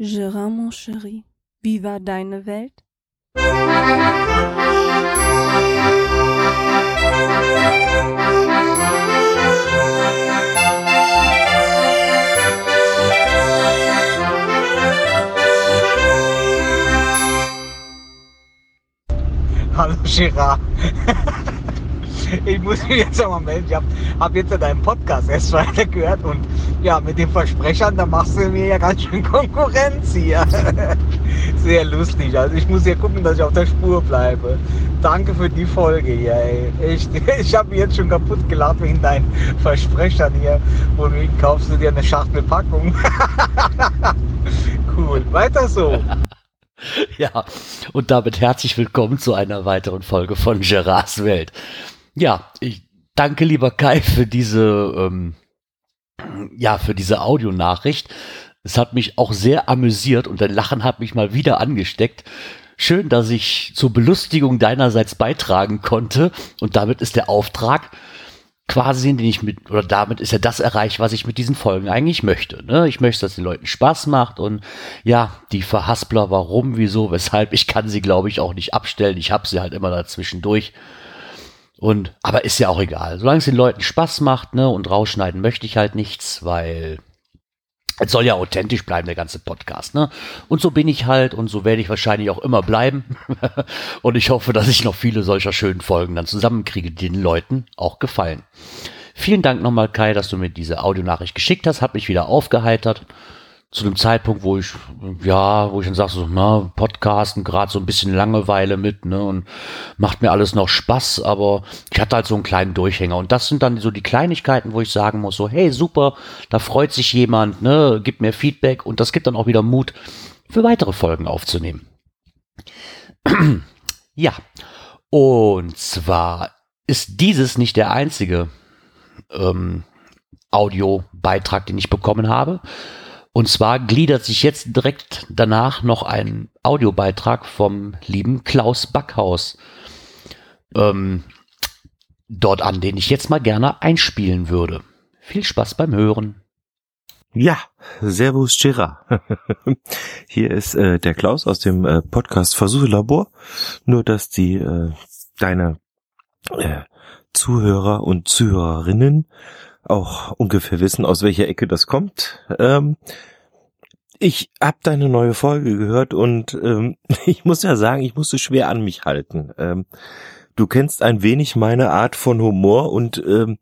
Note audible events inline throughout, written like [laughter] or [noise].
Gérard, mon chéri, wie war deine Welt? Hallo Gerard. [laughs] [laughs] Ich muss mich jetzt auch mal melden. Ich habe hab jetzt in deinem Podcast erst [laughs] weiter gehört und ja, mit den Versprechern, da machst du mir ja ganz schön [laughs] Konkurrenz hier. Sehr lustig. Also ich muss hier gucken, dass ich auf der Spur bleibe. Danke für die Folge hier, ey. Ich, ich habe mich jetzt schon kaputt gelacht wegen deinen Versprechern hier. Womit kaufst du dir eine Schachtel Packung? cool. Weiter so. Ja, und damit herzlich willkommen zu einer weiteren Folge von Gerards Welt. Ja, ich danke lieber Kai für diese, ähm, ja, für diese Audionachricht. Es hat mich auch sehr amüsiert und dein Lachen hat mich mal wieder angesteckt. Schön, dass ich zur Belustigung deinerseits beitragen konnte und damit ist der Auftrag quasi, den ich mit, oder damit ist ja das erreicht, was ich mit diesen Folgen eigentlich möchte. Ne? Ich möchte, dass den Leuten Spaß macht und ja, die Verhaspler, warum, wieso, weshalb, ich kann sie, glaube ich, auch nicht abstellen. Ich habe sie halt immer dazwischendurch. Und, aber ist ja auch egal. Solange es den Leuten Spaß macht, ne, und rausschneiden möchte ich halt nichts, weil es soll ja authentisch bleiben, der ganze Podcast, ne? Und so bin ich halt und so werde ich wahrscheinlich auch immer bleiben. [laughs] und ich hoffe, dass ich noch viele solcher schönen Folgen dann zusammenkriege, die den Leuten auch gefallen. Vielen Dank nochmal, Kai, dass du mir diese Audionachricht geschickt hast, hat mich wieder aufgeheitert zu dem Zeitpunkt, wo ich, ja, wo ich dann sage, so, na, Podcasten, gerade so ein bisschen Langeweile mit, ne, und macht mir alles noch Spaß, aber ich hatte halt so einen kleinen Durchhänger. Und das sind dann so die Kleinigkeiten, wo ich sagen muss, so, hey, super, da freut sich jemand, ne, gibt mir Feedback und das gibt dann auch wieder Mut, für weitere Folgen aufzunehmen. [clears throat] ja, und zwar ist dieses nicht der einzige ähm, Audiobeitrag, den ich bekommen habe, und zwar gliedert sich jetzt direkt danach noch ein Audiobeitrag vom lieben Klaus Backhaus ähm, dort an, den ich jetzt mal gerne einspielen würde. Viel Spaß beim Hören. Ja, Servus Gerard. [laughs] Hier ist äh, der Klaus aus dem äh, Podcast Versuchelabor. Nur, dass die äh, deine äh, Zuhörer und Zuhörerinnen auch ungefähr wissen, aus welcher Ecke das kommt. Ähm, ich habe deine neue Folge gehört und ähm, [laughs] ich muss ja sagen, ich musste schwer an mich halten. Ähm, du kennst ein wenig meine Art von Humor und ähm,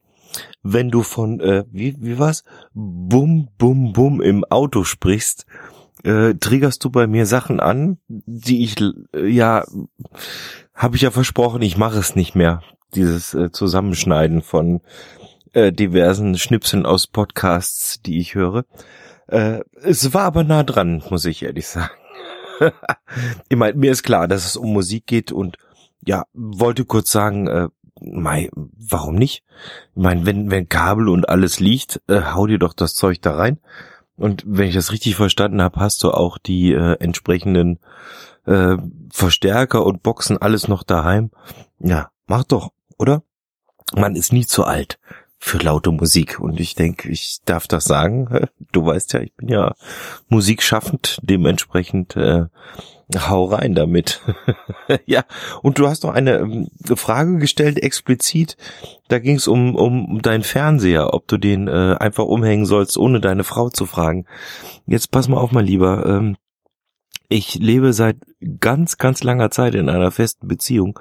wenn du von, äh, wie, wie was, bum, bum, bum im Auto sprichst, äh, triggerst du bei mir Sachen an, die ich, äh, ja, habe ich ja versprochen, ich mache es nicht mehr. Dieses äh, Zusammenschneiden von äh, diversen Schnipseln aus Podcasts, die ich höre. Äh, es war aber nah dran, muss ich ehrlich sagen. [laughs] ich meine, mir ist klar, dass es um Musik geht und ja, wollte kurz sagen, äh, Mai, warum nicht? Ich meine, wenn, wenn Kabel und alles liegt, äh, hau dir doch das Zeug da rein. Und wenn ich das richtig verstanden habe, hast du auch die äh, entsprechenden äh, Verstärker und Boxen alles noch daheim. Ja, mach doch, oder? Man ist nie zu alt für laute Musik. Und ich denke, ich darf das sagen. [laughs] Du weißt ja, ich bin ja musikschaffend, dementsprechend äh, hau rein damit. [laughs] ja, und du hast noch eine ähm, Frage gestellt, explizit. Da ging es um, um deinen Fernseher, ob du den äh, einfach umhängen sollst, ohne deine Frau zu fragen. Jetzt pass mal auf, mein Lieber. Ähm, ich lebe seit ganz, ganz langer Zeit in einer festen Beziehung.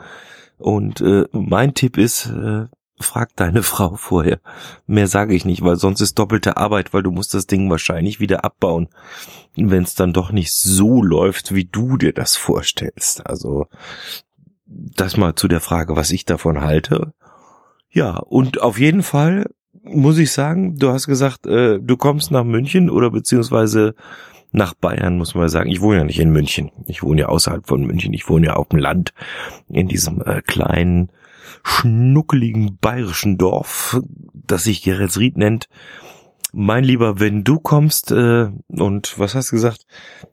Und äh, mein Tipp ist, äh, frag deine [laughs] Frau vorher. Mehr sage ich nicht, weil sonst ist doppelte Arbeit, weil du musst das Ding wahrscheinlich wieder abbauen, wenn es dann doch nicht so läuft, wie du dir das vorstellst. Also das mal zu der Frage, was ich davon halte. Ja, und auf jeden Fall muss ich sagen, du hast gesagt, äh, du kommst nach München oder beziehungsweise nach Bayern, muss man sagen. Ich wohne ja nicht in München. Ich wohne ja außerhalb von München. Ich wohne ja auf dem Land, in diesem äh, kleinen, schnuckeligen bayerischen Dorf, das sich Geretsried nennt. Mein Lieber, wenn du kommst äh, und was hast du gesagt,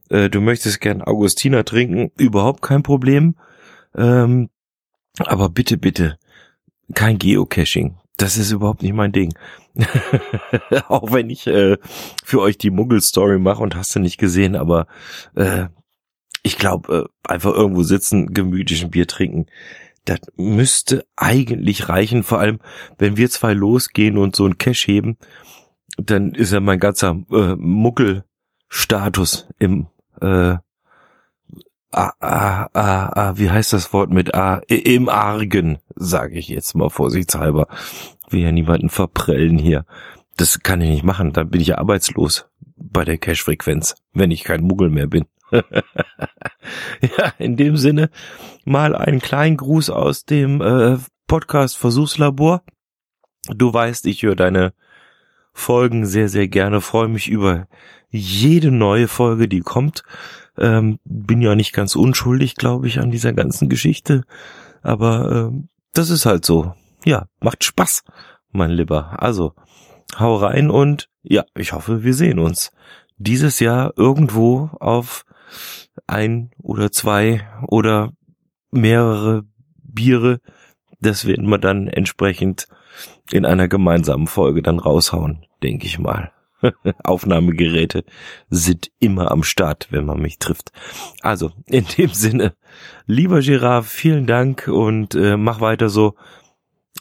äh, du möchtest gern Augustiner trinken, überhaupt kein Problem. Ähm, aber bitte, bitte, kein Geocaching. das ist überhaupt nicht mein Ding. [laughs] Auch wenn ich äh, für euch die Muggel-Story mache und hast du nicht gesehen, aber äh, ich glaube, äh, einfach irgendwo sitzen, gemütlich ein Bier trinken, das müsste eigentlich reichen, vor allem wenn wir zwei losgehen und so ein Cash heben, dann ist ja mein ganzer äh, Muggel-Status im äh, ah, ah, ah, wie heißt das Wort mit A? Im Argen, sage ich jetzt mal vorsichtshalber. Will ja niemanden verprellen hier. Das kann ich nicht machen, dann bin ich ja arbeitslos bei der Cash-Frequenz, wenn ich kein Muggel mehr bin. [laughs] ja, in dem Sinne mal einen kleinen Gruß aus dem äh, Podcast Versuchslabor. Du weißt, ich höre deine Folgen sehr, sehr gerne, freue mich über jede neue Folge, die kommt. Ähm, bin ja nicht ganz unschuldig, glaube ich, an dieser ganzen Geschichte. Aber ähm, das ist halt so. Ja, macht Spaß, mein Lieber. Also, hau rein und ja, ich hoffe, wir sehen uns dieses Jahr irgendwo auf ein oder zwei oder mehrere Biere. Das werden wir dann entsprechend in einer gemeinsamen Folge dann raushauen, denke ich mal. [laughs] Aufnahmegeräte sind immer am Start, wenn man mich trifft. Also, in dem Sinne, lieber Giraffe, vielen Dank und äh, mach weiter so.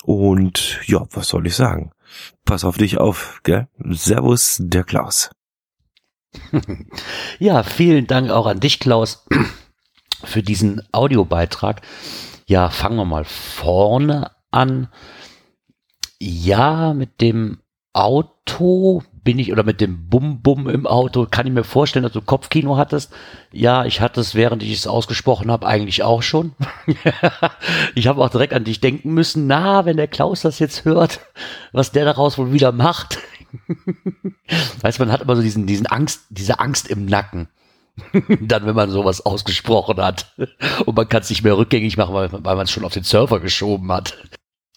Und ja, was soll ich sagen? Pass auf dich auf, gell? Servus, der Klaus. [laughs] ja, vielen Dank auch an dich, Klaus, [clears throat] für diesen Audiobeitrag. Ja, fangen wir mal vorne an. Ja, mit dem Auto bin ich oder mit dem Bum-Bum im Auto, kann ich mir vorstellen, dass du Kopfkino hattest. Ja, ich hatte es, während ich es ausgesprochen habe, eigentlich auch schon. [laughs] ich habe auch direkt an dich denken müssen, na, wenn der Klaus das jetzt hört, was der daraus wohl wieder macht. [laughs] weißt man hat immer so diesen, diesen Angst, diese Angst im Nacken. [laughs] Dann, wenn man sowas ausgesprochen hat. Und man kann es nicht mehr rückgängig machen, weil, weil man es schon auf den Server geschoben hat.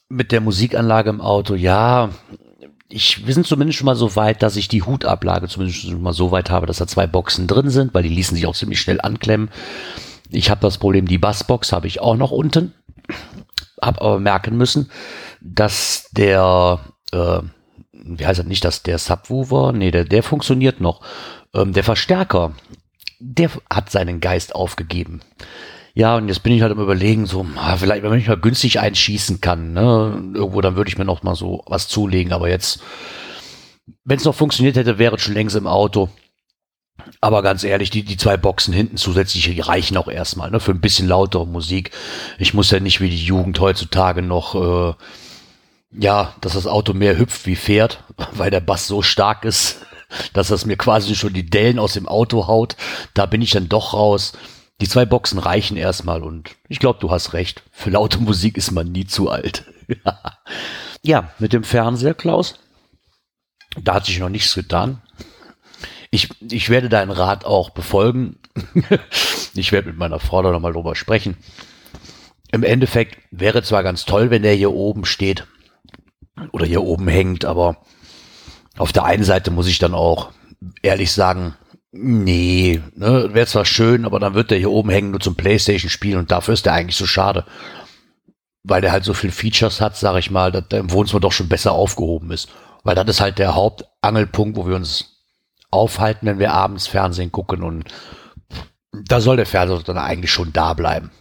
Mit der Musikanlage im Auto, ja, ich, wir sind zumindest schon mal so weit, dass ich die Hutablage zumindest schon mal so weit habe, dass da zwei Boxen drin sind, weil die ließen sich auch ziemlich schnell anklemmen. Ich habe das Problem, die Bassbox habe ich auch noch unten. Hab aber merken müssen, dass der, äh, wie heißt das nicht, dass der Subwoofer, nee, der, der funktioniert noch. Ähm, der Verstärker, der hat seinen Geist aufgegeben. Ja, und jetzt bin ich halt am überlegen, so, ah, vielleicht, wenn ich mal günstig einschießen kann, ne, irgendwo, dann würde ich mir noch mal so was zulegen. Aber jetzt, wenn es noch funktioniert hätte, wäre es schon längst im Auto. Aber ganz ehrlich, die, die zwei Boxen hinten zusätzlich reichen auch erstmal, ne, für ein bisschen lautere Musik. Ich muss ja nicht wie die Jugend heutzutage noch, äh, ja, dass das Auto mehr hüpft wie fährt, [laughs] weil der Bass so stark ist, [laughs] dass das mir quasi schon die Dellen aus dem Auto haut. Da bin ich dann doch raus. Die zwei Boxen reichen erstmal und ich glaube, du hast recht. Für laute Musik ist man nie zu alt. [laughs] ja, mit dem Fernseher, Klaus. Da hat sich noch nichts getan. Ich, ich werde deinen Rat auch befolgen. ich werde mit meiner Frau da nochmal drüber sprechen. Im Endeffekt wäre zwar ganz toll, wenn der hier oben steht oder hier oben hängt, aber auf der einen Seite muss ich dann auch ehrlich sagen, Nee, ne, wäre zwar schön, aber dann wird der hier oben hängen nur zum Playstation-Spielen und dafür ist der eigentlich so schade. Weil der halt so viel Features hat, sag ich mal, dass der im Wohnzimmer doch schon besser aufgehoben ist. Weil das ist halt der Hauptangelpunkt, wo wir uns aufhalten, wenn wir abends Fernsehen gucken und da soll der Fernseher dann eigentlich schon da bleiben.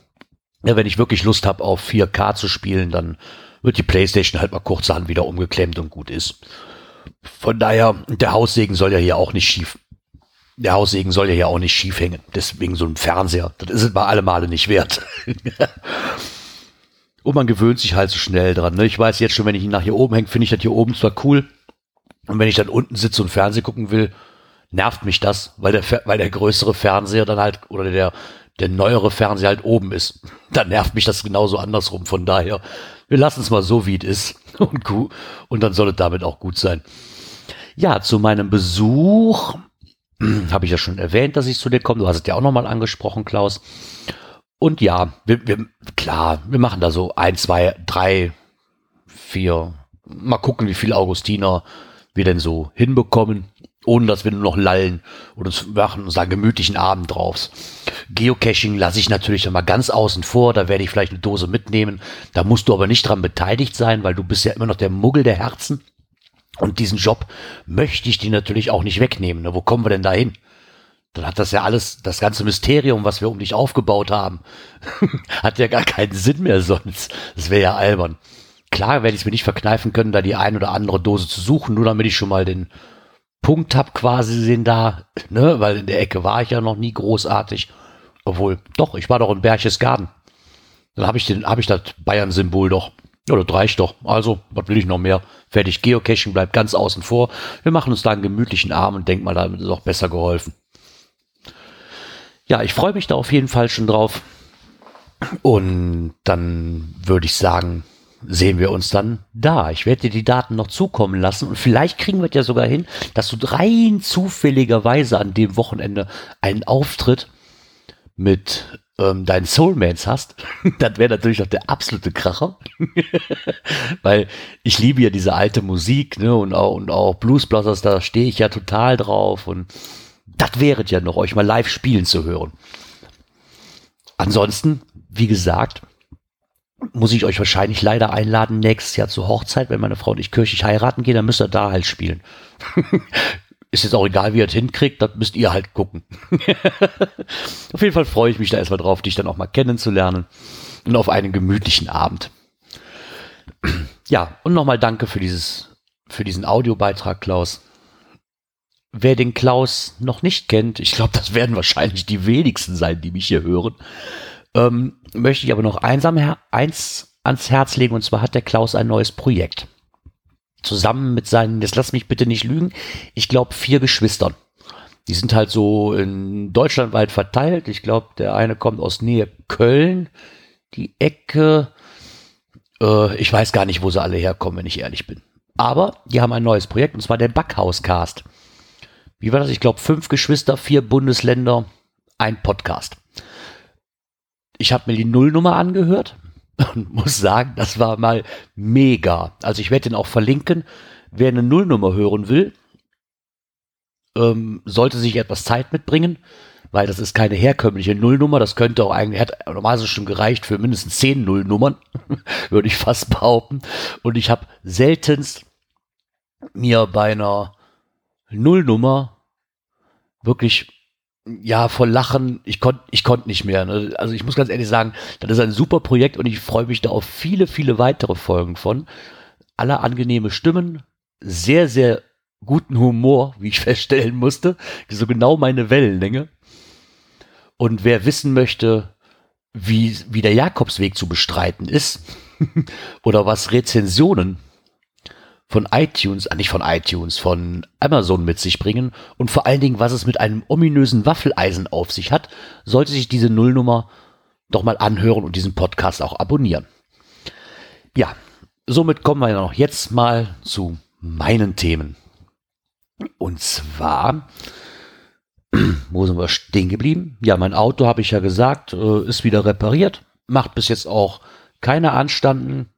Ja, wenn ich wirklich Lust habe, auf 4K zu spielen, dann wird die Playstation halt mal kurzerhand wieder umgeklemmt und gut ist. Von daher, der Haussegen soll ja hier auch nicht schief der Haussegen soll ja hier auch nicht schief hängen. Deswegen so ein Fernseher. Das ist es bei alle Male nicht wert. [laughs] Und man gewöhnt sich halt so schnell dran. Ne? Ich weiß jetzt schon, wenn ich ihn nach hier oben hänge, finde ich das hier oben zwar cool. Und wenn ich dann unten sitze und Fernsehen gucken will, nervt mich das, weil der, weil der größere Fernseher dann halt, oder der, der neuere Fernseher halt oben ist. [laughs] Dann nervt mich das genauso andersrum. Von daher, wir lassen es mal so, wie es ist. [laughs] Und, und dann soll es damit auch gut sein. Ja, zu meinem Besuch [clears throat] habe ich ja schon erwähnt, dass ich zu dir komme. Du hast es ja auch nochmal angesprochen, Klaus. Und ja, wir, wir, klar, wir machen da so ein, zwei, drei, vier. Mal gucken, wie viel Augustiner wir denn so hinbekommen, ohne dass wir nur noch lallen und uns machen uns da gemütlichen Abend drauf. Geocaching lasse ich natürlich immer ganz außen vor, da werde ich vielleicht eine Dose mitnehmen. Da musst du aber nicht dran beteiligt sein, weil du bist ja immer noch der Muggel der Herzen. Und diesen Job möchte ich dir natürlich auch nicht wegnehmen. Ne? Wo kommen wir denn da hin? Dann hat das ja alles, das ganze Mysterium, was wir um dich aufgebaut haben, [laughs] hat ja gar keinen Sinn mehr sonst. Das wäre ja albern. Klar werde ich es mir nicht verkneifen können, da die ein oder andere Dose zu suchen, nur damit ich schon mal den Punkt hab quasi den da, ne, weil in der Ecke war ich ja noch nie großartig. Obwohl, doch, ich war doch in Berchtesgaden. Dann habe ich den, habe ich das Bayern-Symbol doch. Ja, das reicht doch. Also, was will ich noch mehr? Fertig, Geocaching bleibt ganz außen vor. Wir machen uns da einen gemütlichen Arm und denk mal, damit ist auch besser geholfen. Ja, ich freue mich da auf jeden Fall schon drauf. Und dann würde ich sagen, sehen wir uns dann da. Ich werde dir die Daten noch zukommen lassen und vielleicht kriegen wir es ja sogar hin, dass du rein zufälligerweise an dem Wochenende einen Auftritt mit ähm, deinen Soulmates hast. [laughs] das wäre natürlich noch der absolute Kracher. [laughs] Weil ich liebe ja diese alte Musik ne, und auch, und auch Blues Brothers, da stehe ich ja total drauf und das wäre ja noch, euch mal live spielen zu hören. Ansonsten, wie gesagt, muss ich euch wahrscheinlich leider einladen, nächstes Jahr zur Hochzeit, wenn meine Frau und ich kirchlich heiraten gehen, dann müsst ihr da halt spielen. [laughs] Ist jetzt auch egal, wie ihr es hinkriegt, das müsst ihr halt gucken. [laughs] auf jeden Fall freue ich mich da erstmal drauf, dich dann auch mal kennenzulernen und auf einen gemütlichen Abend. [clears throat] ja, und nochmal danke für dieses, für diesen Audiobeitrag, Klaus. Wer den Klaus noch nicht kennt, ich glaube, das werden wahrscheinlich die wenigsten sein, die mich hier hören, ähm, möchte ich aber noch einsam eins ans Herz legen, und zwar hat der Klaus ein neues Projekt. Zusammen mit seinen, jetzt lass mich bitte nicht lügen, ich glaube vier Geschwistern. Die sind halt so in Deutschland weit verteilt. Ich glaube, der eine kommt aus Nähe Köln, die Ecke. Äh, ich weiß gar nicht, wo sie alle herkommen, wenn ich ehrlich bin. Aber die haben ein neues Projekt, und zwar der Backhauscast wie war das? Ich glaube, fünf Geschwister, vier Bundesländer, ein Podcast. Ich habe mir die Nullnummer angehört und [laughs] muss sagen, das war mal mega. Also ich werde den auch verlinken. Wer eine Nullnummer hören will, ähm, sollte sich etwas Zeit mitbringen, weil das ist keine herkömmliche Nullnummer. Das könnte auch eigentlich, hätte normalerweise schon gereicht für mindestens zehn Nullnummern, [laughs] würde ich fast behaupten. Und ich habe seltenst mir bei einer Nullnummer wirklich ja, vor Lachen, ich konnte ich konnte nicht mehr. Ne? Also ich muss ganz ehrlich sagen, das ist ein super Projekt und ich freue mich da auf viele, viele weitere Folgen von. Alle angenehme Stimmen, sehr, sehr guten Humor, wie ich [laughs] feststellen musste. So genau meine Wellenlänge. Und wer wissen möchte, wie, wie der Jakobsweg zu bestreiten ist, [laughs] oder was Rezensionen von iTunes, äh, nicht von iTunes, von Amazon mit sich bringen und vor allen Dingen, was es mit einem ominösen Waffeleisen auf sich hat, sollte sich diese Nullnummer doch mal anhören und diesen Podcast auch abonnieren. Ja, somit kommen wir noch jetzt mal zu meinen Themen. Und zwar, [clears throat] wo sind wir stehen geblieben? Ja, mein Auto, habe ich ja gesagt, äh, ist wieder repariert, macht bis jetzt auch keine Anstanden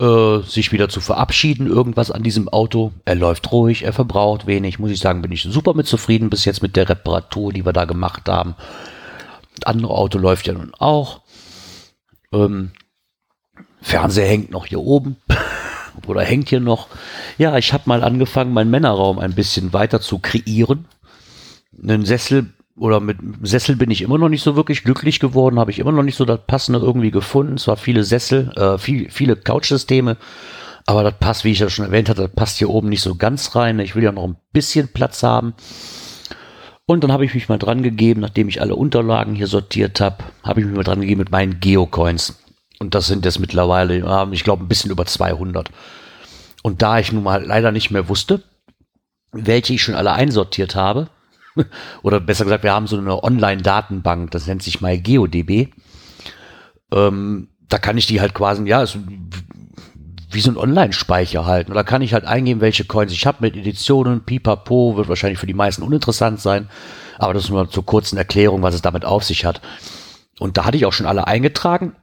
äh, sich wieder zu verabschieden, irgendwas an diesem Auto. Er läuft ruhig, er verbraucht wenig. Muss ich sagen, bin ich super mit zufrieden bis jetzt mit der Reparatur, die wir da gemacht haben. Das andere Auto läuft ja nun auch. Ähm, Fernseher hängt noch hier oben. [laughs] Oder hängt hier noch. Ja, ich habe mal angefangen, meinen Männerraum ein bisschen weiter zu kreieren. Einen Sessel oder mit Sessel bin ich immer noch nicht so wirklich glücklich geworden, habe ich immer noch nicht so das Passende irgendwie gefunden. Zwar viele Sessel, äh, viel, viele Couchsysteme, aber das passt, wie ich ja schon erwähnt hatte, das passt hier oben nicht so ganz rein. Ich will ja noch ein bisschen Platz haben. Und dann habe ich mich mal dran gegeben, nachdem ich alle Unterlagen hier sortiert habe, habe ich mich mal dran gegeben mit meinen Geocoins. Und das sind jetzt mittlerweile, ich glaube, ein bisschen über 200. Und da ich nun mal leider nicht mehr wusste, welche ich schon alle einsortiert habe, [laughs] oder besser gesagt, wir haben so eine Online-Datenbank, das nennt sich MyGeoDB. Ähm, da kann ich die halt quasi, ja, ist wie so ein Online-Speicher halten. Da kann ich halt eingeben, welche Coins ich habe mit Editionen, pipapo, wird wahrscheinlich für die meisten uninteressant sein. Aber das nur zur kurzen Erklärung, was es damit auf sich hat. Und da hatte ich auch schon alle eingetragen.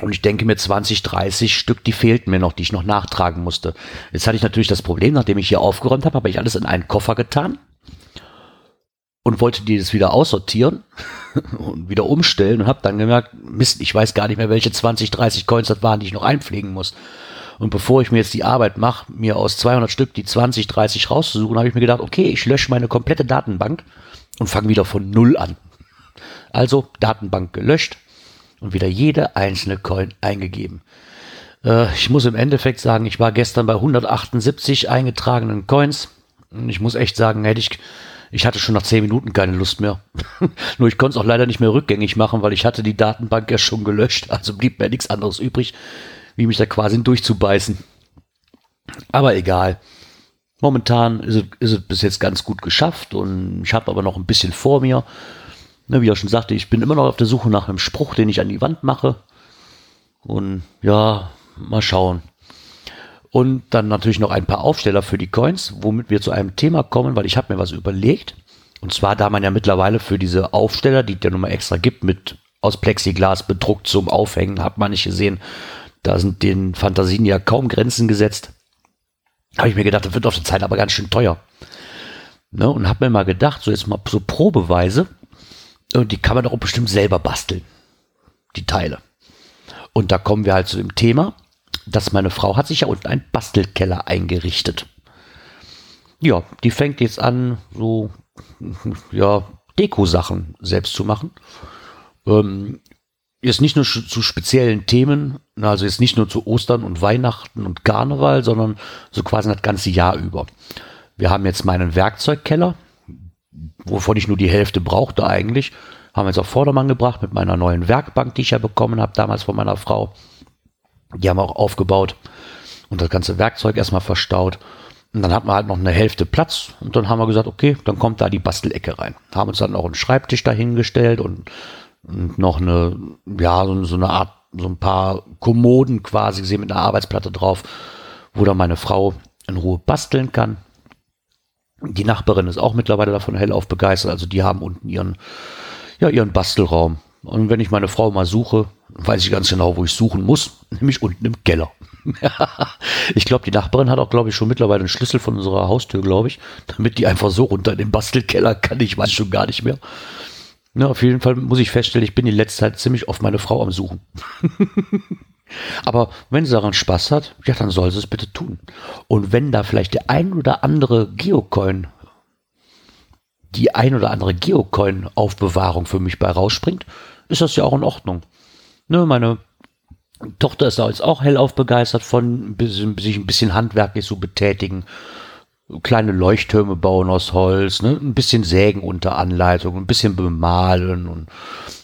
Und ich denke mir 20, 30 Stück, die fehlten mir noch, die ich noch nachtragen musste. Jetzt hatte ich natürlich das Problem, nachdem ich hier aufgeräumt habe, habe ich alles in einen Koffer getan und wollte die das wieder aussortieren [laughs] und wieder umstellen und habe dann gemerkt, Mist, ich weiß gar nicht mehr, welche 20, 30 Coins das waren, die ich noch einpflegen muss. Und bevor ich mir jetzt die Arbeit mache, mir aus 200 Stück die 20, 30 rauszusuchen, habe ich mir gedacht, okay, ich lösche meine komplette Datenbank und fange wieder von Null an. Also Datenbank gelöscht und wieder jede einzelne Coin eingegeben. Äh, ich muss im Endeffekt sagen, ich war gestern bei 178 eingetragenen Coins. Und ich muss echt sagen, hätte ich, ich hatte schon nach 10 Minuten keine Lust mehr. [laughs] Nur ich konnte es auch leider nicht mehr rückgängig machen, weil ich hatte die Datenbank ja schon gelöscht. Also blieb mir nichts anderes übrig, wie mich da quasi durchzubeißen. Aber egal. Momentan ist es, ist es bis jetzt ganz gut geschafft und ich habe aber noch ein bisschen vor mir. Ne, wie er schon sagte, ich bin immer noch auf der Suche nach einem Spruch, den ich an die Wand mache. Und ja, mal schauen. Und dann natürlich noch ein paar Aufsteller für die Coins, womit wir zu einem Thema kommen, weil ich habe mir was überlegt. Und zwar, da man ja mittlerweile für diese Aufsteller, die der Nummer extra gibt, mit aus Plexiglas bedruckt zum Aufhängen, hat man nicht gesehen. Da sind den Fantasien ja kaum Grenzen gesetzt. Habe ich mir gedacht, das wird auf der Zeit aber ganz schön teuer. Ne, und habe mir mal gedacht, so jetzt mal so probeweise, und die kann man doch bestimmt selber basteln. Die Teile. Und da kommen wir halt zu dem Thema, dass meine Frau hat sich ja unten einen Bastelkeller eingerichtet. Ja, die fängt jetzt an, so, ja, Deko-Sachen selbst zu machen. Ähm, jetzt nicht nur zu speziellen Themen, also jetzt nicht nur zu Ostern und Weihnachten und Karneval, sondern so quasi das ganze Jahr über. Wir haben jetzt meinen Werkzeugkeller, wovon ich nur die Hälfte brauchte eigentlich, haben wir jetzt auf Vordermann gebracht mit meiner neuen Werkbank, die ich ja bekommen habe, damals von meiner Frau. Die haben wir auch aufgebaut und das ganze Werkzeug erstmal verstaut. Und dann hatten wir halt noch eine Hälfte Platz und dann haben wir gesagt, okay, dann kommt da die Bastelecke rein. Haben uns dann auch einen Schreibtisch dahingestellt und, und noch eine, ja, so, so eine Art, so ein paar Kommoden quasi gesehen mit einer Arbeitsplatte drauf, wo dann meine Frau in Ruhe basteln kann. Die Nachbarin ist auch mittlerweile davon hellauf begeistert. Also die haben unten ihren, ja, ihren Bastelraum. Und wenn ich meine Frau mal suche, weiß ich ganz genau, wo ich suchen muss, [laughs] nämlich unten im Keller. [laughs] ich glaube, die Nachbarin hat auch, glaube ich, schon mittlerweile einen Schlüssel von unserer Haustür, glaube ich, damit die einfach so runter in den Bastelkeller kann. Ich weiß schon gar nicht mehr. Ja, auf jeden Fall muss ich feststellen, ich bin die letzte Zeit ziemlich oft meine Frau am Suchen. [laughs] Aber wenn sie daran Spaß hat, ja, dann soll sie es bitte tun. Und wenn da vielleicht der ein oder andere Geocoin, die ein oder andere Geocoin-Aufbewahrung für mich bei rausspringt, ist das ja auch in Ordnung. Ne, meine Tochter ist da jetzt auch hellauf begeistert von, sich ein bisschen handwerklich so betätigen. Kleine Leuchttürme bauen aus Holz, ne? ein bisschen sägen unter Anleitung, ein bisschen bemalen und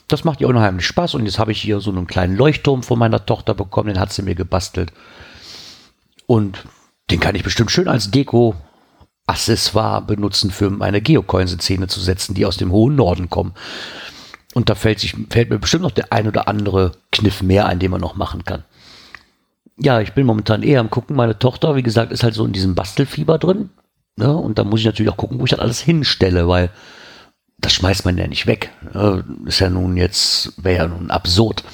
das macht ihr unheimlich Spaß. Und jetzt habe ich hier so einen kleinen Leuchtturm von meiner Tochter bekommen, den hat sie mir gebastelt. Und den kann ich bestimmt schön als Deko Accessoire benutzen, für meine Geocoin-Szene zu setzen, die aus dem hohen Norden kommen. Und da fällt, sich, fällt mir bestimmt noch der ein oder andere Kniff mehr ein, den man noch machen kann. Ja, ich bin momentan eher am gucken. Meine Tochter, wie gesagt, ist halt so in diesem Bastelfieber drin. Ne? Und da muss ich natürlich auch gucken, wo ich das alles hinstelle, weil das schmeißt man ja nicht weg. Ist ja nun jetzt, wäre ja nun absurd.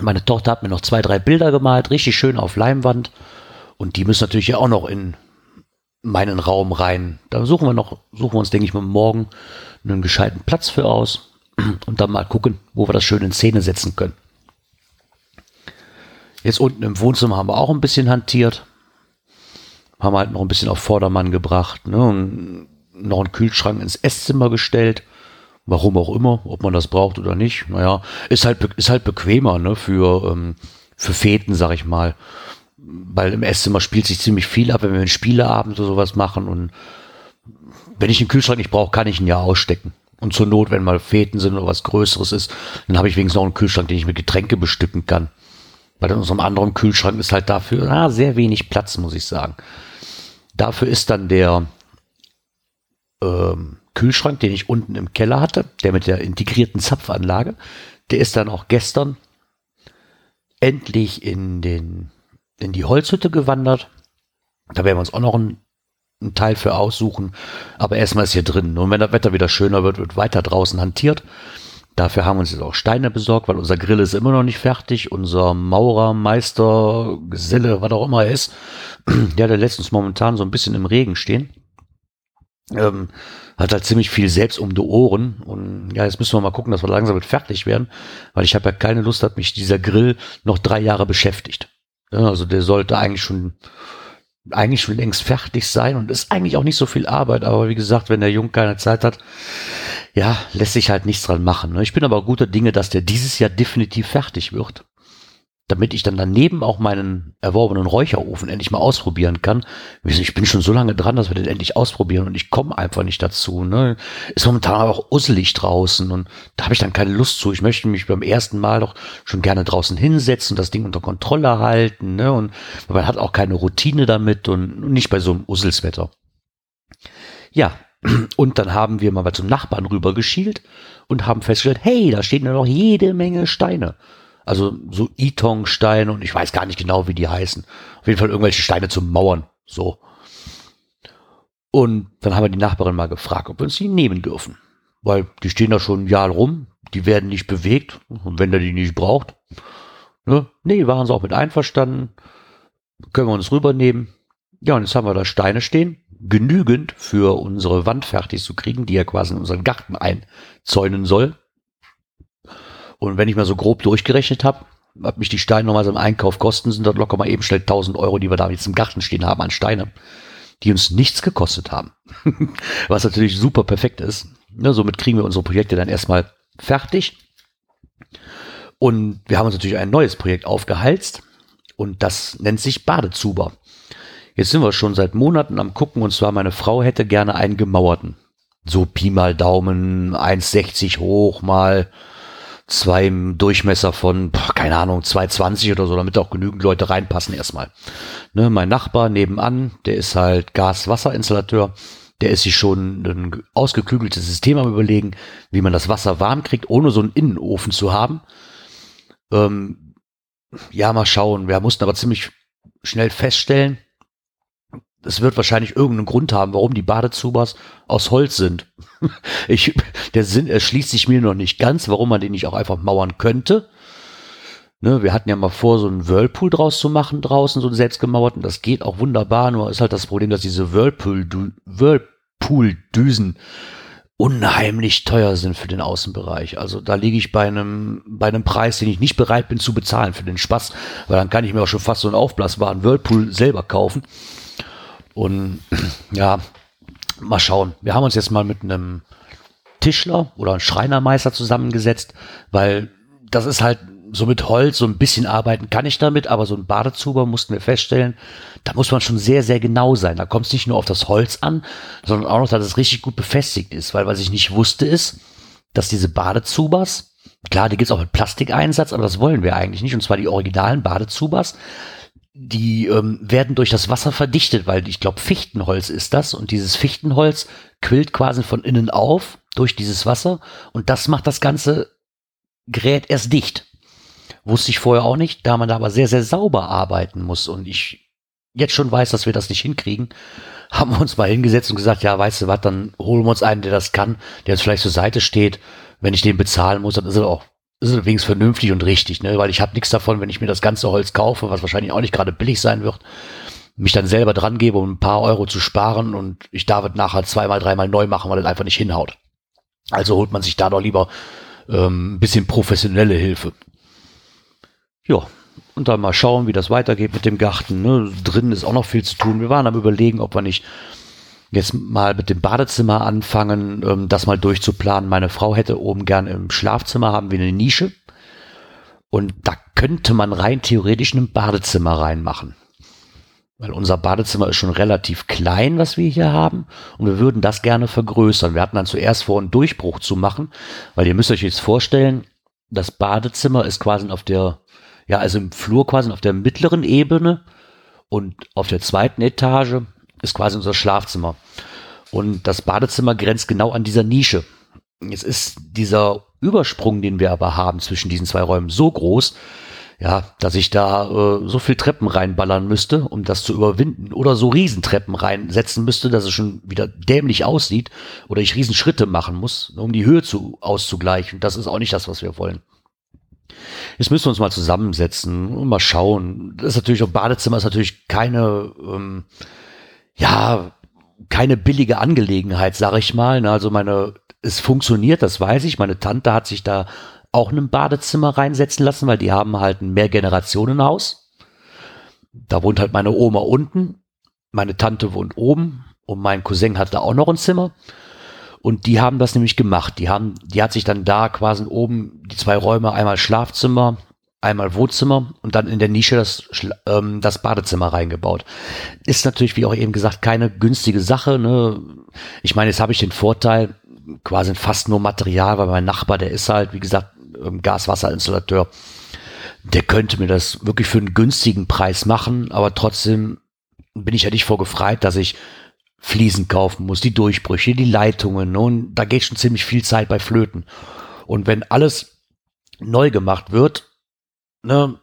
Meine Tochter hat mir noch zwei, drei Bilder gemalt, richtig schön auf Leinwand. Und die müssen natürlich ja auch noch in meinen Raum rein. Da suchen wir noch, suchen wir uns, denke ich mal, morgen einen gescheiten Platz für aus [clears throat] und dann mal gucken, wo wir das schön in Szene setzen können. Jetzt unten im Wohnzimmer haben wir auch ein bisschen hantiert. Haben halt noch ein bisschen auf Vordermann gebracht. Ne? Noch einen Kühlschrank ins Esszimmer gestellt. Warum auch immer, ob man das braucht oder nicht. Naja, ist halt, ist halt bequemer, ne, für, ähm, für Feten, sag ich mal. Weil im Esszimmer spielt sich ziemlich viel ab, wenn wir einen Spieleabend oder sowas machen und wenn ich einen Kühlschrank nicht brauche, kann ich ihn ja ausstecken. Und zur Not, wenn mal Feten sind oder was Größeres ist, dann habe ich wenigstens noch einen Kühlschrank, den ich mit Getränke bestücken kann. Weil in unserem anderen Kühlschrank ist halt dafür na, sehr wenig Platz, muss ich sagen. Dafür ist dann der, ähm, Kühlschrank, den ich unten im Keller hatte, der mit der integrierten Zapfanlage, der ist dann auch gestern endlich in den in die Holzhütte gewandert. Da werden wir uns auch noch einen, einen Teil für aussuchen. Aber erstmal ist hier drin. Und wenn das Wetter wieder schöner wird, wird weiter draußen hantiert. Dafür haben wir uns jetzt auch Steine besorgt, weil unser Grill ist immer noch nicht fertig. Unser Maurer, Meister, Geselle, was auch immer er ist, [clears throat] der hat letztens momentan so ein bisschen im Regen stehen. Ähm, hat halt ziemlich viel selbst um die Ohren. Und ja, jetzt müssen wir mal gucken, dass wir langsam mit fertig werden, weil ich habe ja keine Lust, dass mich dieser Grill noch drei Jahre beschäftigt. Ja, also der sollte eigentlich schon eigentlich schon längst fertig sein und ist eigentlich auch nicht so viel Arbeit, aber wie gesagt, wenn der Jung keine Zeit hat, ja, lässt sich halt nichts dran machen. Ne? Ich bin aber guter Dinge, dass der dieses Jahr definitiv fertig wird damit ich dann daneben auch meinen erworbenen Räucherofen endlich mal ausprobieren kann. Ich bin schon so lange dran, dass wir den endlich ausprobieren und ich komme einfach nicht dazu. Ne? Ist momentan auch usselig draußen und da habe ich dann keine Lust zu. Ich möchte mich beim ersten Mal doch schon gerne draußen hinsetzen und das Ding unter Kontrolle halten. Ne? Und man hat auch keine Routine damit und nicht bei so einem Usselswetter. Ja, [clears throat] und dann haben wir mal zum Nachbarn rübergeschielt und haben festgestellt, hey, da stehen ja noch jede Menge Steine. Also so Itong-Steine und ich weiß gar nicht genau, wie die heißen. Auf jeden Fall irgendwelche Steine zum Mauern. So. Und dann haben wir die Nachbarin mal gefragt, ob wir uns die nehmen dürfen. Weil die stehen da schon ein Jahr rum, die werden nicht bewegt. Und wenn der die nicht braucht, ne? Nee, waren sie auch mit einverstanden. Können wir uns rübernehmen. Ja, und jetzt haben wir da Steine stehen. Genügend für unsere Wand fertig zu kriegen, die ja quasi in unseren Garten einzäunen soll. Und wenn ich mal so grob durchgerechnet habe, hat mich die Steine nochmal so im Einkauf kosten, sind dort locker mal eben schnell 1000 Euro, die wir da jetzt im Garten stehen haben an Steine, die uns nichts gekostet haben. [laughs] Was natürlich super perfekt ist. Ja, somit kriegen wir unsere Projekte dann erstmal fertig. Und wir haben uns natürlich ein neues Projekt aufgehalst und das nennt sich Badezuber. Jetzt sind wir schon seit Monaten am gucken und zwar meine Frau hätte gerne einen gemauerten. So Pi mal Daumen, 1,60 hoch mal zwei Durchmesser von, keine Ahnung, 220 oder so, damit auch genügend Leute reinpassen erstmal. Ne, mein Nachbar nebenan, der ist halt Gas-Wasser-Installateur. Der ist sich schon ein ausgeklügeltes System am überlegen, wie man das Wasser warm kriegt, ohne so einen Innenofen zu haben. Ähm, ja, mal schauen. Wir mussten aber ziemlich schnell feststellen, es wird wahrscheinlich irgendeinen Grund haben, warum die Badezubas aus Holz sind. [laughs] Ich, der Sinn erschließt sich mir noch nicht ganz, warum man den nicht auch einfach mauern könnte. Ne, wir hatten ja mal vor, so einen Whirlpool draus zu machen draußen, so einen selbstgemauerten. Das geht auch wunderbar, nur ist halt das Problem, dass diese Whirlpool-Düsen unheimlich teuer sind für den Außenbereich. Also da liege ich bei einem, bei einem Preis, den ich nicht bereit bin zu bezahlen für den Spaß, weil dann kann ich mir auch schon fast so einen aufblasbaren Whirlpool selber kaufen. Und [clears throat] ja, mal schauen. Wir haben uns jetzt mal mit einem Tischler oder einem Schreinermeister zusammengesetzt, weil das ist halt so mit Holz, so ein bisschen arbeiten kann ich damit, aber so ein Badezuber mussten wir feststellen, da muss man schon sehr, sehr genau sein. Da kommt es nicht nur auf das Holz an, sondern auch noch, dass es richtig gut befestigt ist, weil was ich nicht wusste ist, dass diese Badezubers, klar, die gibt es auch mit Plastikeinsatz, aber das wollen wir eigentlich nicht, und zwar die originalen Badezubers, die ähm, werden durch das Wasser verdichtet, weil ich glaube, Fichtenholz ist das und dieses Fichtenholz quillt quasi von innen auf durch dieses Wasser und das macht das ganze Gerät erst dicht. Wusste ich vorher auch nicht, da man da aber sehr, sehr sauber arbeiten muss und ich jetzt schon weiß, dass wir das nicht hinkriegen, [laughs] haben wir uns mal hingesetzt und gesagt, ja, weißt du was, dann holen wir uns einen, der das kann, der jetzt vielleicht zur Seite steht. Wenn ich den bezahlen muss, dann ist er auch ist übrigens vernünftig und richtig, ne? weil ich habe nichts davon, wenn ich mir das ganze Holz kaufe, was wahrscheinlich auch nicht gerade billig sein wird, mich dann selber dran gebe, um ein paar Euro zu sparen und ich darf es nachher zweimal, dreimal neu machen, weil das einfach nicht hinhaut. Also holt man sich da doch lieber ähm, ein bisschen professionelle Hilfe. Ja, und dann mal schauen, wie das weitergeht mit dem Garten. Ne? Drinnen ist auch noch viel zu tun. Wir waren am überlegen, ob wir nicht jetzt mal mit dem Badezimmer anfangen, ähm, das mal durchzuplanen. Meine Frau hätte oben gern im Schlafzimmer haben wir eine Nische. Und da könnte man rein theoretisch ein Badezimmer reinmachen. Weil unser Badezimmer ist schon relativ klein, was wir hier haben. Und wir würden das gerne vergrößern. Wir hatten dann zuerst vor, einen Durchbruch zu machen. Weil ihr müsst euch jetzt vorstellen, das Badezimmer ist quasi auf der, ja, also im Flur quasi auf der mittleren Ebene. Und auf der zweiten Etage ist quasi unser Schlafzimmer. Und das Badezimmer grenzt genau an dieser Nische. Jetzt ist dieser Übersprung, den wir aber haben zwischen diesen zwei Räumen, so groß, ja, dass ich da äh, so viel Treppen reinballern müsste, um das zu überwinden. Oder so Riesentreppen reinsetzen müsste, dass es schon wieder dämlich aussieht. Oder ich Riesenschritte machen muss, um die Höhe zu, auszugleichen. Das ist auch nicht das, was wir wollen. Jetzt müssen wir uns mal zusammensetzen und mal schauen. Das ist natürlich auch Badezimmer ist natürlich keine ähm, ja, keine billige Angelegenheit, sag ich mal. Ne? Also meine, es funktioniert, das weiß ich. Meine Tante hat sich da auch in ein Badezimmer reinsetzen lassen, weil die haben halt ein Mehrgenerationenhaus. Da wohnt halt meine Oma unten, meine Tante wohnt oben und mein Cousin hat da auch noch ein Zimmer. Und die haben das nämlich gemacht. Die haben, die hat sich dann da quasi oben die zwei Räume, einmal Schlafzimmer, einmal Wohnzimmer und dann in der Nische das, ähm, das Badezimmer reingebaut. Ist natürlich, wie auch eben gesagt, keine günstige Sache. Ne? Ich meine, jetzt habe ich den Vorteil, quasi fast nur Material, weil mein Nachbar, der ist halt, wie gesagt, ähm, Gaswasserinstallateur. Der könnte mir das wirklich für einen günstigen Preis machen, aber trotzdem bin ich ja nicht vorgefreit, dass ich Fliesen kaufen muss, die Durchbrüche, die Leitungen ne? und da geht schon ziemlich viel Zeit bei Flöten. Und wenn alles neu gemacht wird, ne,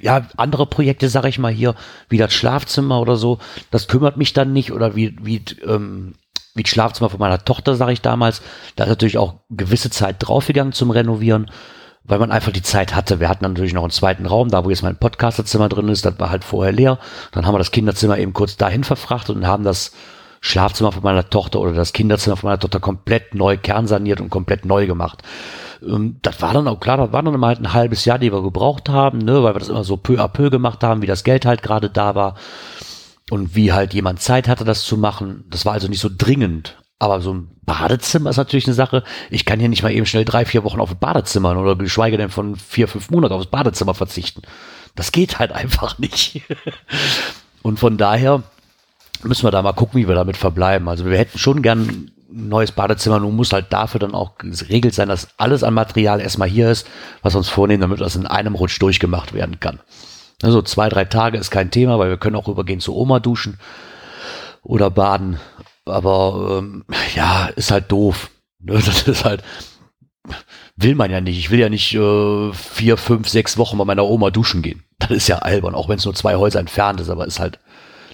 ja, andere Projekte, sag ich mal hier, wie das Schlafzimmer oder so, das kümmert mich dann nicht oder wie, wie, ähm, wie das Schlafzimmer von meiner Tochter, sage ich damals, da ist natürlich auch gewisse Zeit draufgegangen zum Renovieren, weil man einfach die Zeit hatte. Wir hatten natürlich noch einen zweiten Raum, da wo jetzt mein Podcasterzimmer drin ist, das war halt vorher leer. Dann haben wir das Kinderzimmer eben kurz dahin verfrachtet und haben das Schlafzimmer von meiner Tochter oder das Kinderzimmer von meiner Tochter komplett neu kernsaniert und komplett neu gemacht. Ähm, das war dann auch klar, das war dann halt ein halbes Jahr, die wir gebraucht haben, ne, weil wir das immer so peu à peu gemacht haben, wie das Geld halt gerade da war und wie halt jemand Zeit hatte, das zu machen. Das war also nicht so dringend. Aber so ein Badezimmer ist natürlich eine Sache. Ich kann hier nicht mal eben schnell drei, vier Wochen auf ein Badezimmer oder geschweige denn von vier, fünf Monaten aufs Badezimmer verzichten. Das geht halt [laughs] einfach nicht. Und von daher müssen wir da mal gucken, wie wir damit verbleiben. Also wir hätten schon gern neues Badezimmer. Nun muss halt dafür dann auch geregelt sein, dass alles an Material erstmal hier ist, was wir uns vornehmen, damit das in einem Rutsch durchgemacht werden kann. Also zwei, drei Tage ist kein Thema, weil wir können auch übergehen zu Oma duschen oder baden. Aber ähm, ja, ist halt doof. Ne, [laughs] das ist halt, will man ja nicht. Ich will ja nicht äh, vier, fünf, sechs Wochen bei meiner Oma duschen gehen. Das ist ja albern, auch wenn es nur zwei Häuser entfernt ist, aber ist halt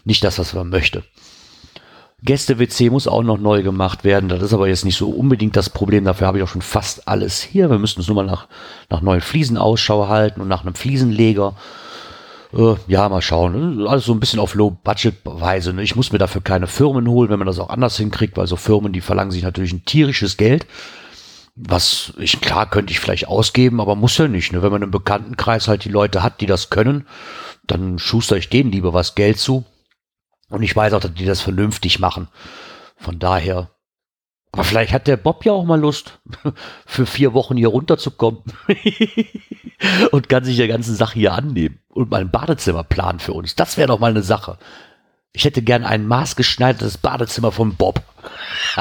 nicht das, was man möchte. Gäste-WC muss auch noch neu gemacht werden. Das ist aber jetzt nicht so unbedingt das Problem. Dafür habe ich auch schon fast alles hier. Wir müssten uns nur mal nach, nach neuen Fliesen Ausschau halten und nach einem Fliesenleger. Äh, ja, mal schauen. Alles so ein bisschen auf Low-Budget-Weise. Ne? Ich muss mir dafür keine Firmen holen, wenn man das auch anders hinkriegt, weil so Firmen, die verlangen sich natürlich ein tierisches Geld. Was ich, klar, könnte ich vielleicht ausgeben, aber muss ja nicht. Ne? Wenn man im Bekanntenkreis halt die Leute hat, die das können, dann schuster ich denen lieber was Geld zu und ich weiß auch, dass die das vernünftig machen. Von daher. Aber vielleicht hat der Bob ja auch mal Lust, [laughs] für vier Wochen hier runterzukommen. [laughs] und kann sich der ganzen Sache hier annehmen. Und mal ein Badezimmer planen für uns. Das wäre doch mal eine Sache. Ich hätte gern ein maßgeschneidertes Badezimmer von Bob. [laughs]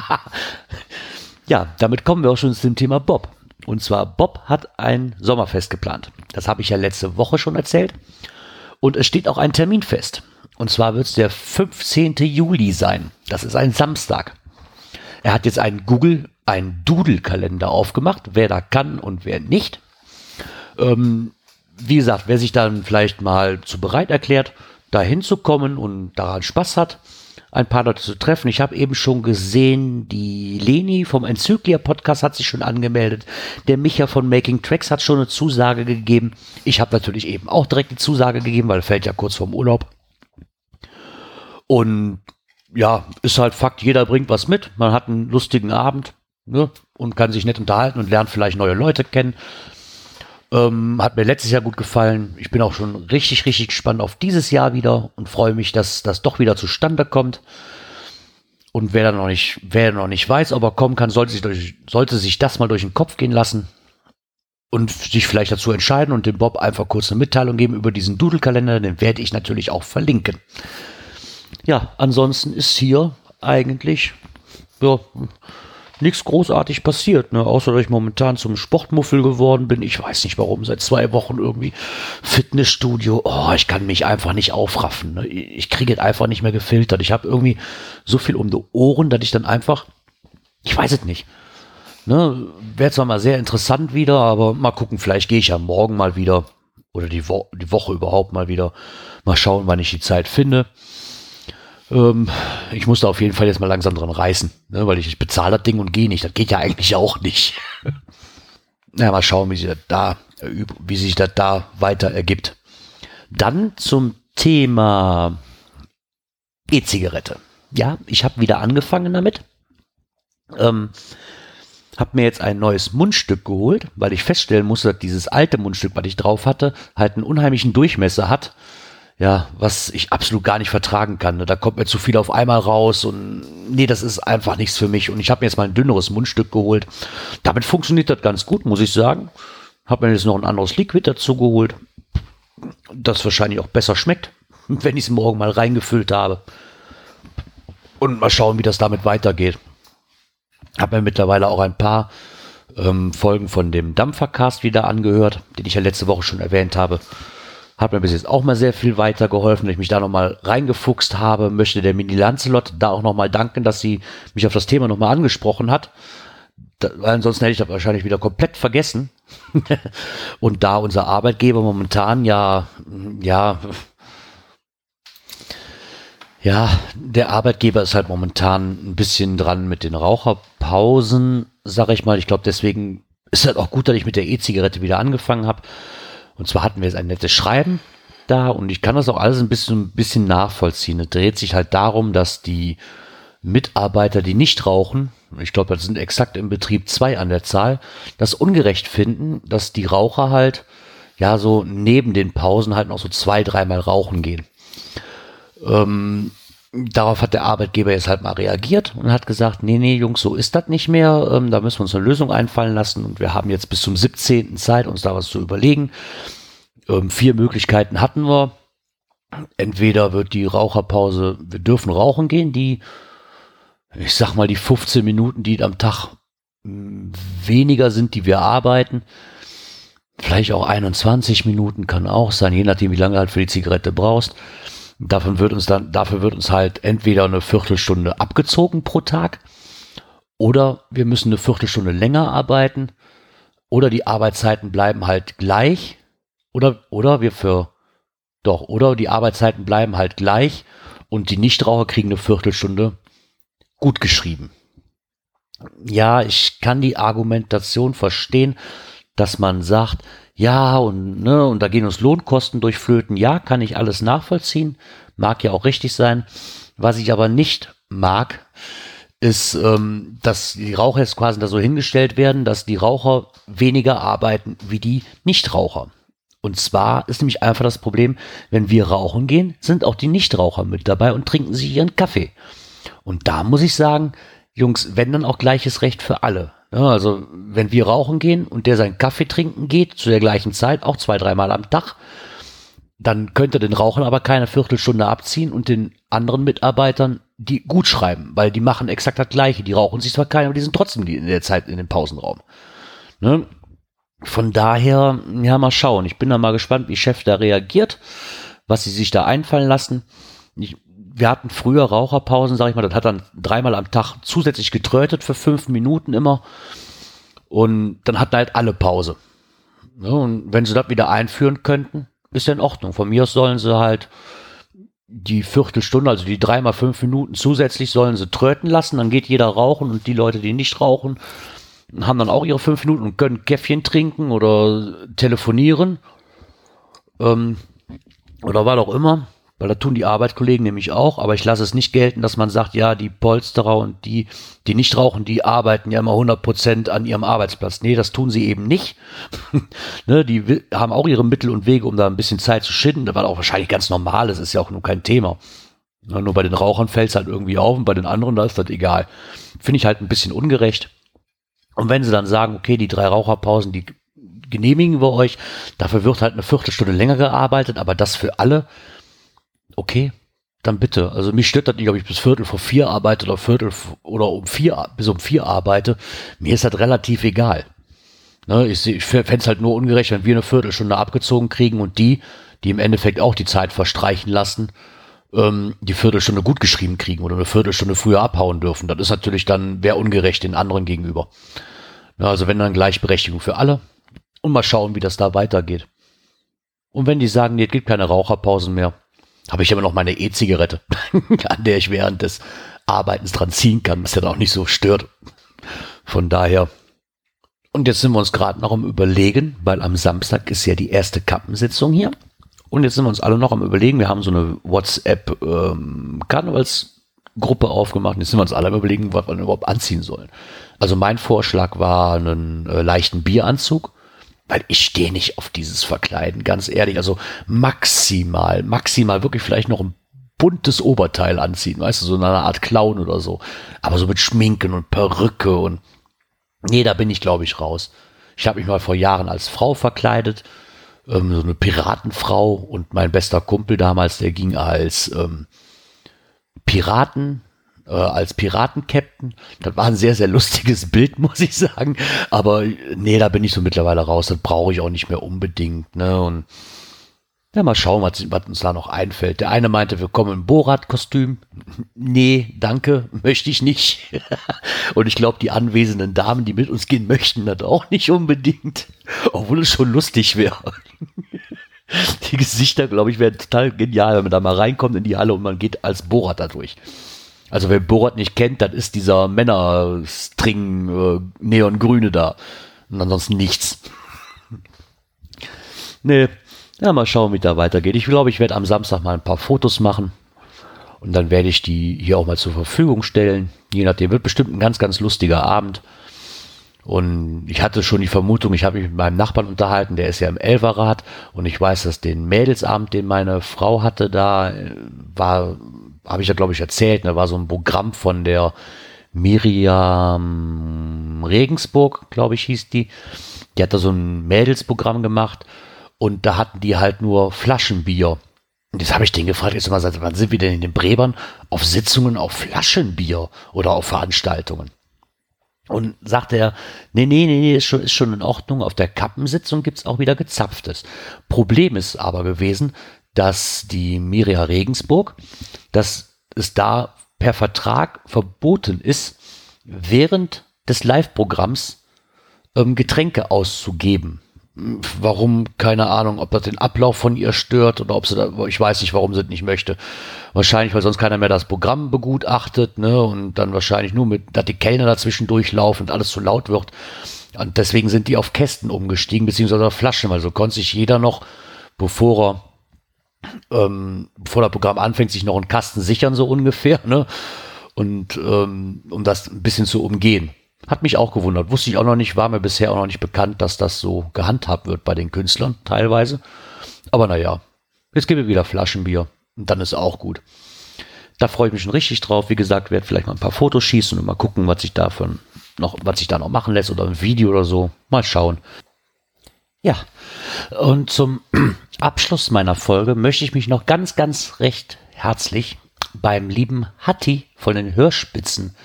ja, damit kommen wir auch schon zum Thema Bob. Und zwar, Bob hat ein Sommerfest geplant. Das habe ich ja letzte Woche schon erzählt. Und es steht auch ein Termin fest. Und zwar wird es der 15. Juli sein. Das ist ein Samstag. Er hat jetzt einen Google, einen Doodle-Kalender aufgemacht, wer da kann und wer nicht. Ähm, wie gesagt, wer sich dann vielleicht mal zu bereit erklärt, da hinzukommen und daran Spaß hat, ein paar Leute zu treffen. Ich habe eben schon gesehen, die Leni vom Enzyklia Podcast hat sich schon angemeldet. Der Micha von Making Tracks hat schon eine Zusage gegeben. Ich habe natürlich eben auch direkt die Zusage gegeben, weil fällt ja kurz vorm Urlaub. Und ja, ist halt Fakt, jeder bringt was mit. Man hat einen lustigen Abend ne, und kann sich nett unterhalten und lernt vielleicht neue Leute kennen. Ähm, hat mir letztes Jahr gut gefallen. Ich bin auch schon richtig, richtig gespannt auf dieses Jahr wieder und freue mich, dass das doch wieder zustande kommt. Und wer da noch nicht, wer noch nicht weiß, ob er kommen kann, sollte sich, durch, sollte sich das mal durch den Kopf gehen lassen und sich vielleicht dazu entscheiden und dem Bob einfach kurz eine Mitteilung geben über diesen Doodle-Kalender. Den werde ich natürlich auch verlinken ja, ansonsten ist hier eigentlich ja, nichts großartig passiert, ne? außer dass ich momentan zum Sportmuffel geworden bin. Ich weiß nicht warum, seit zwei Wochen irgendwie Fitnessstudio. Oh, ich kann mich einfach nicht aufraffen. Ne? Ich kriege es einfach nicht mehr gefiltert. Ich habe irgendwie so viel um die Ohren, dass ich dann einfach, ich weiß es nicht. Ne, Wäre zwar mal sehr interessant wieder, aber mal gucken, vielleicht gehe ich ja morgen mal wieder oder die, Wo die Woche überhaupt mal wieder. Mal schauen, wann ich die Zeit finde. Ähm, ich musste auf jeden Fall jetzt mal langsam dran reißen, ne, weil ich, ich bezahle das Ding und gehe nicht. Das geht ja eigentlich auch nicht. [laughs] Na, mal schauen, wie sich das da, wie sich das da weiter ergibt. Dann zum Thema E-Zigarette. ja, ich habe wieder angefangen damit. Ähm, habe mir jetzt ein neues Mundstück geholt, weil ich feststellen musste, dass dieses alte Mundstück, was ich drauf hatte, halt einen unheimlichen Durchmesser hat. Ja, was ich absolut gar nicht vertragen kann. Da kommt mir zu viel auf einmal raus und nee, das ist einfach nichts für mich. Und ich habe mir jetzt mal ein dünneres Mundstück geholt. Damit funktioniert das ganz gut, muss ich sagen. Habe mir jetzt noch ein anderes Liquid dazu geholt, das wahrscheinlich auch besser schmeckt, [laughs] wenn ich es morgen mal reingefüllt habe. Und mal schauen, wie das damit weitergeht. Habe mir mittlerweile auch ein paar ähm, Folgen von dem Dampfercast wieder angehört, den ich ja letzte Woche schon erwähnt habe. Hat mir bis jetzt auch mal sehr viel weitergeholfen, dass ich mich da nochmal reingefuchst habe. Möchte der Mini Lancelot da auch nochmal danken, dass sie mich auf das Thema nochmal angesprochen hat. Da, weil ansonsten hätte ich das wahrscheinlich wieder komplett vergessen. [laughs] Und da unser Arbeitgeber momentan ja, ja, ja, der Arbeitgeber ist halt momentan ein bisschen dran mit den Raucherpausen, sag ich mal. Ich glaube, deswegen ist halt auch gut, dass ich mit der E-Zigarette wieder angefangen habe. Und zwar hatten wir jetzt ein nettes Schreiben da und ich kann das auch alles ein bisschen, ein bisschen nachvollziehen. Es dreht sich halt darum, dass die Mitarbeiter, die nicht rauchen, ich glaube, das sind exakt im Betrieb zwei an der Zahl, das ungerecht finden, dass die Raucher halt ja so neben den Pausen halt noch so zwei, dreimal rauchen gehen. Ähm, darauf hat der Arbeitgeber jetzt halt mal reagiert und hat gesagt, nee, nee, Jungs, so ist das nicht mehr. Ähm, da müssen wir uns eine Lösung einfallen lassen und wir haben jetzt bis zum 17. Zeit, uns da was zu überlegen. Ähm, vier Möglichkeiten hatten wir. Entweder wird die Raucherpause, wir dürfen rauchen gehen, die, ich sag mal, die 15 Minuten, die am Tag hm, weniger sind, die wir arbeiten. Vielleicht auch 21 Minuten kann auch sein, je nachdem, wie lange halt für die Zigarette brauchst Davon wird uns dann, dafür wird uns halt entweder eine Viertelstunde abgezogen pro Tag oder wir müssen eine Viertelstunde länger arbeiten oder die Arbeitszeiten bleiben halt gleich oder, oder wir für, doch, oder die Arbeitszeiten bleiben halt gleich und die Nichtraucher kriegen eine Viertelstunde gut geschrieben. Ja, ich kann die Argumentation verstehen, dass man sagt, ja, und, ne, und da gehen uns Lohnkosten durch Flöten. Ja, kann ich alles nachvollziehen. Mag ja auch richtig sein. Was ich aber nicht mag, ist, ähm, dass die Raucher jetzt quasi da so hingestellt werden, dass die Raucher weniger arbeiten wie die Nichtraucher. Und zwar ist nämlich einfach das Problem, wenn wir rauchen gehen, sind auch die Nichtraucher mit dabei und trinken sich ihren Kaffee. Und da muss ich sagen, Jungs, wenn dann auch gleiches Recht für alle. Ja, also wenn wir rauchen gehen und der seinen Kaffee trinken geht, zu der gleichen Zeit, auch zwei, dreimal am Tag, dann könnte den Rauchern aber keine Viertelstunde abziehen und den anderen Mitarbeitern die gut schreiben, weil die machen exakt das Gleiche. Die rauchen sich zwar keine, aber die sind trotzdem in der Zeit in dem Pausenraum. Ne? Von daher, ja, mal schauen. Ich bin da mal gespannt, wie Chef da reagiert, was sie sich da einfallen lassen. Ich, wir hatten früher Raucherpausen, sag ich mal, das hat dann dreimal am Tag zusätzlich getrötet für fünf Minuten immer. Und dann hatten halt alle Pause. Ja, und wenn sie das wieder einführen könnten, ist ja in Ordnung. Von mir aus sollen sie halt die Viertelstunde, also die dreimal fünf Minuten zusätzlich sollen sie tröten lassen, dann geht jeder rauchen und die Leute, die nicht rauchen, haben dann auch ihre fünf Minuten und können Käffchen trinken oder telefonieren. Ähm, oder was auch immer. Weil da tun die Arbeitskollegen nämlich auch, aber ich lasse es nicht gelten, dass man sagt, ja, die Polsterer und die, die nicht rauchen, die arbeiten ja immer 100 Prozent an ihrem Arbeitsplatz. Nee, das tun sie eben nicht. [laughs] ne, die haben auch ihre Mittel und Wege, um da ein bisschen Zeit zu schinden, was auch wahrscheinlich ganz normal ist, ist ja auch nur kein Thema. Ja, nur bei den Rauchern fällt es halt irgendwie auf und bei den anderen, da ist das egal. Finde ich halt ein bisschen ungerecht. Und wenn sie dann sagen, okay, die drei Raucherpausen, die genehmigen wir euch, dafür wird halt eine Viertelstunde länger gearbeitet, aber das für alle, okay, dann bitte. Also mich stört das nicht, ob ich bis Viertel vor vier arbeite oder Viertel oder um vier, bis um vier arbeite. Mir ist das relativ egal. Ne, ich ich fände es halt nur ungerecht, wenn wir eine Viertelstunde abgezogen kriegen und die, die im Endeffekt auch die Zeit verstreichen lassen, ähm, die Viertelstunde gut geschrieben kriegen oder eine Viertelstunde früher abhauen dürfen. Das ist natürlich dann, wäre ungerecht den anderen gegenüber. Ne, also wenn dann Gleichberechtigung für alle und mal schauen, wie das da weitergeht. Und wenn die sagen, nee, es gibt keine Raucherpausen mehr, habe ich immer noch meine E-Zigarette, [laughs] an der ich während des Arbeitens dran ziehen kann, was ja auch nicht so stört. Von daher. Und jetzt sind wir uns gerade noch am Überlegen, weil am Samstag ist ja die erste Kappensitzung hier. Und jetzt sind wir uns alle noch am Überlegen. Wir haben so eine WhatsApp ähm, aufgemacht jetzt sind wir uns alle am überlegen, was wir überhaupt anziehen sollen. Also mein Vorschlag war einen äh, leichten Bieranzug, weil ich stehe nicht auf dieses Verkleiden, ganz ehrlich. Also maximal, maximal wirklich vielleicht noch ein buntes Oberteil anziehen, weißt du, so eine Art Clown oder so. Aber so mit Schminken und Perücke und nee, da bin ich, glaube ich, raus. Ich habe mich mal vor Jahren als Frau verkleidet, ähm, so eine Piratenfrau und mein bester Kumpel damals, der ging als ähm, Piraten, äh, als Piratenkapitän. Das war ein sehr, sehr lustiges [laughs] Bild, muss ich sagen. Aber nee, da bin ich so mittlerweile raus. Das brauche ich auch nicht mehr unbedingt. Ne? Und ja, mal schauen, was, was, uns da noch einfällt. Der eine meinte, wir kommen im Borat-Kostüm. [laughs] Nee, danke, [laughs] möchte ich nicht. Und ich glaube, die anwesenden Damen, die mit uns gehen möchten, das auch nicht unbedingt. Obwohl es schon lustig wäre. Die Gesichter, glaube ich, wären total genial, wenn man da mal reinkommt in die Halle und man geht als Borat da durch. Also wer Borat nicht kennt, das ist dieser Männerstring äh, Neongrüne da. Und ansonsten nichts. [laughs] nee, ja, mal schauen, wie da weitergeht. Ich glaube, ich werde am Samstag mal ein paar Fotos machen. Und dann werde ich die hier auch mal zur Verfügung stellen. Je nachdem, wird bestimmt ein ganz, ganz lustiger Abend. Und ich hatte schon die Vermutung, ich habe mich mit meinem Nachbarn unterhalten, der ist ja im Elverrad und ich weiß, dass den Mädelsabend, den meine Frau hatte, da äh, war, habe ich ja glaube ich erzählt, da ne, war so ein Programm von der Miriam Regensburg, glaube ich, hieß die. Die hat da so ein Mädelsprogramm gemacht und da hatten die halt nur Flaschenbier. Und jetzt habe ich den gefragt, jetzt mal, wann sind wir denn in den Brebern auf Sitzungen auf Flaschenbier oder auf Veranstaltungen? Und sagte er, nee, nee, nee, nee, ist schon, ist schon in Ordnung. Auf der Kappensitzung gibt's auch wieder gezapftes. Problem ist aber gewesen, dass die Miria Regensburg, dass es da per Vertrag verboten ist, während des Live-Programms ähm, Getränke auszugeben. Warum, keine Ahnung, ob das den Ablauf von ihr stört oder ob sie da, ich weiß nicht, warum sie das nicht möchte. Wahrscheinlich, weil sonst keiner mehr das Programm begutachtet, ne, und dann wahrscheinlich nur mit, dass die Kellner dazwischen durchlaufen und alles zu laut wird. Und deswegen sind die auf Kästen umgestiegen, beziehungsweise auf Flaschen, weil so konnte sich jeder noch, bevor er, ähm, bevor das Programm anfängt, sich noch einen Kasten sichern, so ungefähr, ne, und, ähm, um das ein bisschen zu umgehen. Hat mich auch gewundert. Wusste ich auch noch nicht, war mir bisher auch noch nicht bekannt, dass das so gehandhabt wird bei den Künstlern teilweise. Aber naja, jetzt gebe ich wieder Flaschenbier und dann ist auch gut. Da freue ich mich schon richtig drauf. Wie gesagt, werde vielleicht mal ein paar Fotos schießen und mal gucken, was sich da für noch, was sich da noch machen lässt oder ein Video oder so. Mal schauen. Ja, und zum [clears throat] Abschluss meiner Folge möchte ich mich noch ganz, ganz recht herzlich beim lieben Hatti von den Hörspitzen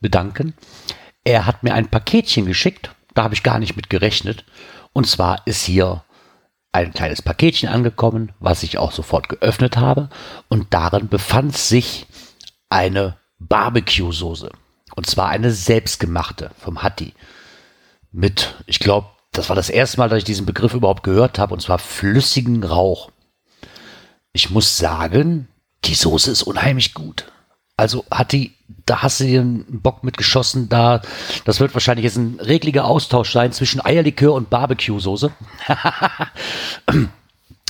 bedanken. Er hat mir ein Paketchen geschickt, da habe ich gar nicht mit gerechnet. Und zwar ist hier ein kleines Paketchen angekommen, was ich auch sofort geöffnet habe. Und darin befand sich eine Barbecue-Soße. Und zwar eine selbstgemachte vom Hatti. Mit, ich glaube, das war das erste Mal, dass ich diesen Begriff überhaupt gehört habe, und zwar flüssigen Rauch. Ich muss sagen, die Soße ist unheimlich gut. Also hat die, da hast du dir einen Bock mitgeschossen, da, das wird wahrscheinlich jetzt ein reglicher Austausch sein zwischen Eierlikör und Barbecue-Soße. [laughs]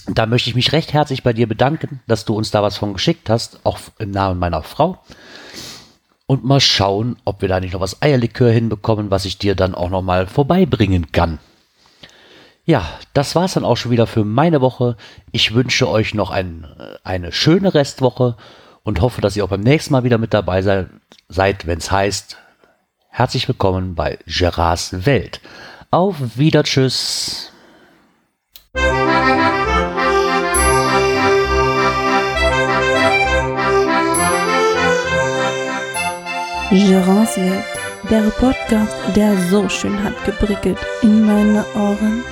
da möchte ich mich recht herzlich bei dir bedanken, dass du uns da was von geschickt hast, auch im Namen meiner Frau. Und mal schauen, ob wir da nicht noch was Eierlikör hinbekommen, was ich dir dann auch noch mal vorbeibringen kann. Ja, das war's dann auch schon wieder für meine Woche. Ich wünsche euch noch ein, eine schöne Restwoche und hoffe, dass ihr auch beim nächsten Mal wieder mit dabei seid, seid wenn es heißt, herzlich willkommen bei Gerards Welt. Auf Wieder, tschüss. Welt, der Podcast, der so schön hat geprickelt in meine Ohren.